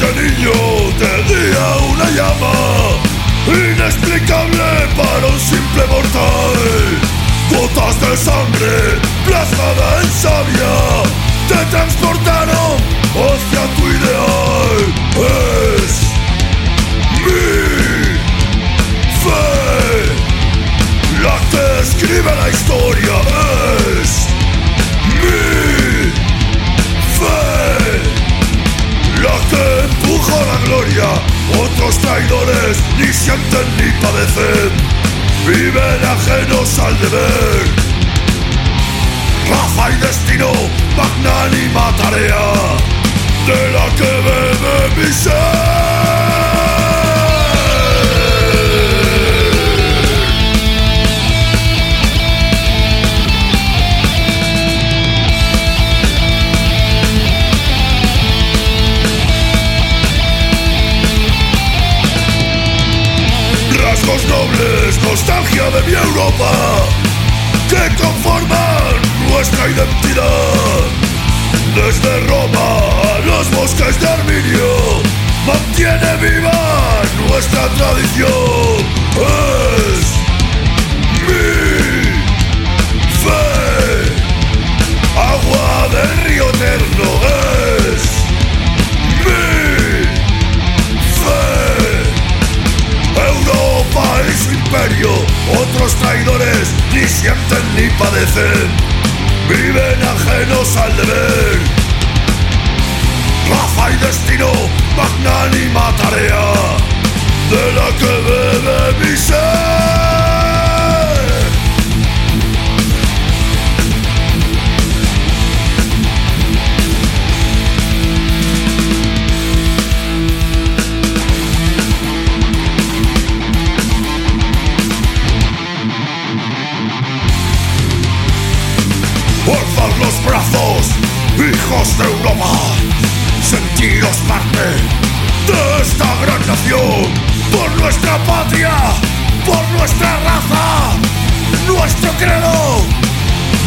Desde niño te guía una llama Inexplicable para un simple mortal. Gotas de sangre plasmada en savia padecen Viven ajenos al deber. Raza y destino, magnánima tarea De la que bebe Rasgos nobles, nostalgia de mi Europa Que conforman nuestra identidad. Desde Roma a los bosques de Arminio Mantiene viva nuestra tradición. Es ni sienten ni padecen, viven ajenos al deber. Raza y destino, magnánima tarea, de la que bebe mi ser. Alzad los brazos, hijos de Europa. Sentiros parte de esta gran nación. Por nuestra patria, por nuestra raza, nuestro credo,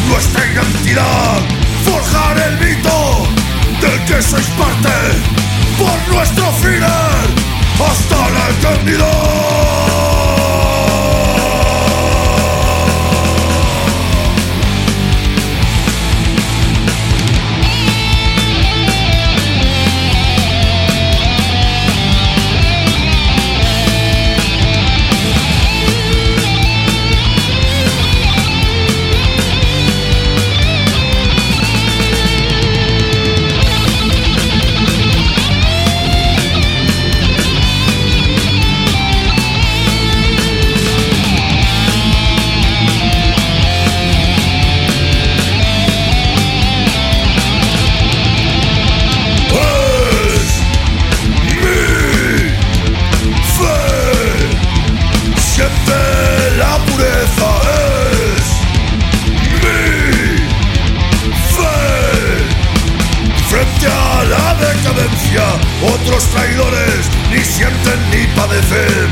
nuestra identidad. Forjar el mito del que sois parte. Por nuestro final, hasta la eternidad. Otros traidores ni sienten ni padecen.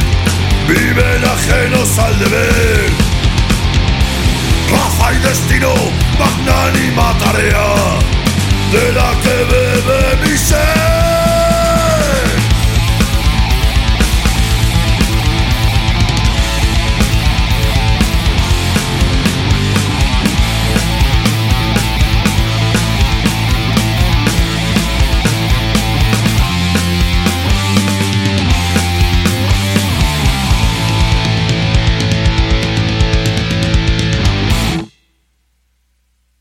Viven ajenos al deber. Raza y destino, magnánima tarea de la que